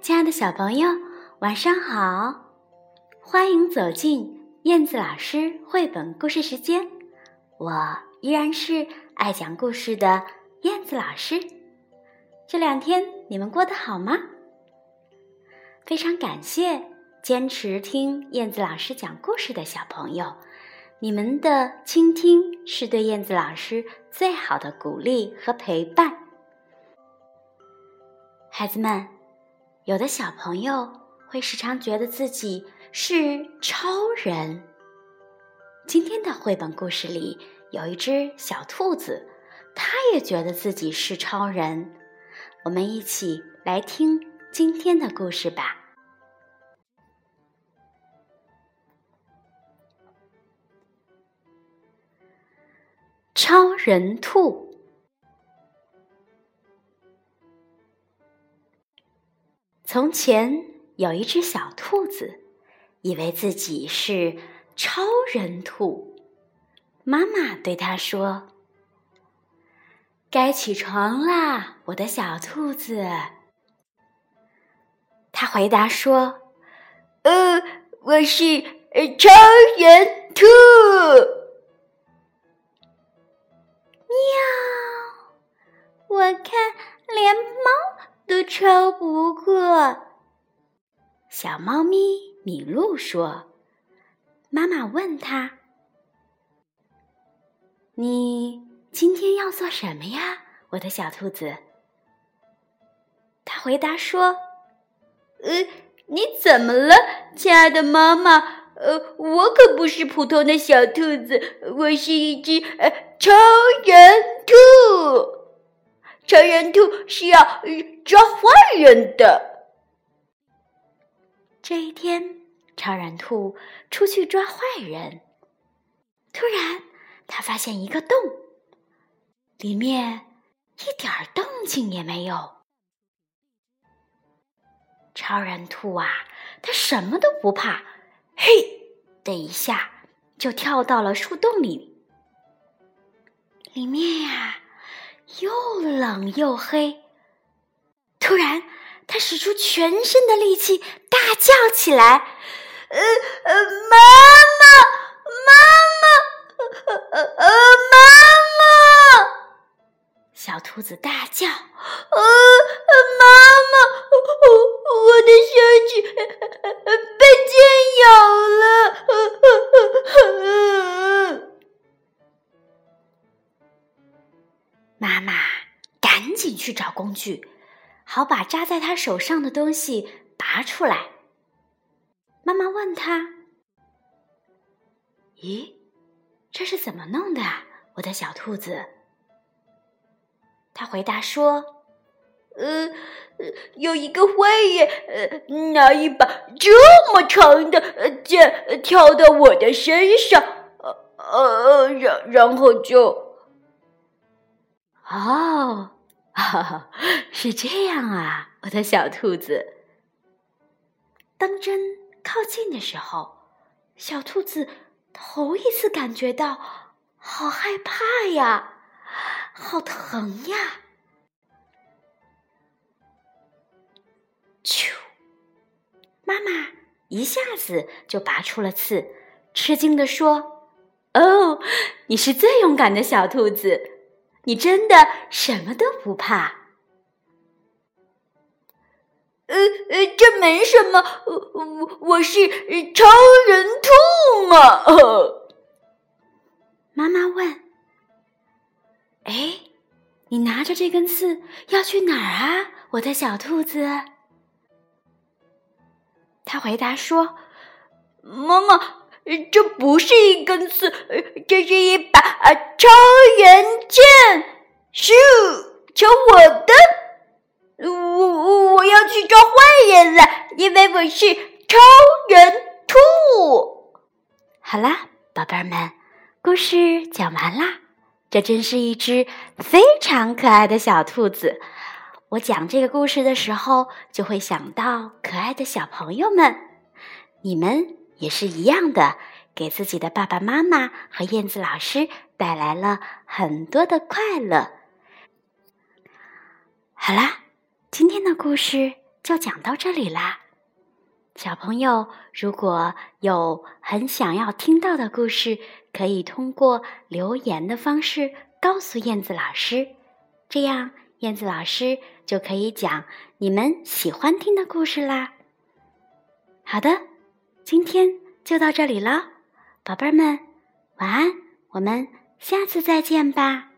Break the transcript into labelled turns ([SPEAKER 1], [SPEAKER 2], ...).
[SPEAKER 1] 亲爱的小朋友，晚上好！欢迎走进燕子老师绘本故事时间，我依然是爱讲故事的燕子老师。这两天你们过得好吗？非常感谢坚持听燕子老师讲故事的小朋友，你们的倾听是对燕子老师最好的鼓励和陪伴。孩子们。有的小朋友会时常觉得自己是超人。今天的绘本故事里有一只小兔子，它也觉得自己是超人。我们一起来听今天的故事吧。超人兔。从前有一只小兔子，以为自己是超人兔。妈妈对它说：“该起床啦，我的小兔子。”它回答说：“呃，我是超人兔。”喵，我看连猫。都超不过。小猫咪米露说：“妈妈问他，你今天要做什么呀，我的小兔子？”他回答说：“呃，你怎么了，亲爱的妈妈？呃，我可不是普通的小兔子，我是一只呃超人兔。”超人兔是要抓坏人的。这一天，超人兔出去抓坏人，突然他发现一个洞，里面一点动静也没有。超人兔啊，他什么都不怕，嘿的一下就跳到了树洞里，里面呀。又冷又黑，突然，他使出全身的力气，大叫起来：“呃呃，妈妈，妈妈，呃呃，妈妈！”小兔子大叫：“呃，妈妈，我的小指被箭咬了！”妈妈赶紧去找工具，好把扎在他手上的东西拔出来。妈妈问他：“咦，这是怎么弄的啊，我的小兔子？”他回答说：“呃，有一个坏人，呃，拿一把这么长的剑挑到我的身上，呃呃，然然后就……”哦，哈哈，是这样啊，我的小兔子。当针靠近的时候，小兔子头一次感觉到好害怕呀，好疼呀！啾，妈妈一下子就拔出了刺，吃惊的说：“哦，你是最勇敢的小兔子。”你真的什么都不怕？呃呃，这没什么，我我是超人兔嘛。妈妈问：“哎，你拿着这根刺要去哪儿啊，我的小兔子？”他回答说：“妈妈，这不是一根刺，这是一把超人剑。”咻！瞧我的！我我我要去抓坏人了，因为我是超人兔。好啦，宝贝儿们，故事讲完啦。这真是一只非常可爱的小兔子。我讲这个故事的时候，就会想到可爱的小朋友们。你们也是一样的，给自己的爸爸妈妈和燕子老师带来了很多的快乐。好啦，今天的故事就讲到这里啦。小朋友，如果有很想要听到的故事，可以通过留言的方式告诉燕子老师，这样燕子老师就可以讲你们喜欢听的故事啦。好的，今天就到这里了，宝贝儿们，晚安，我们下次再见吧。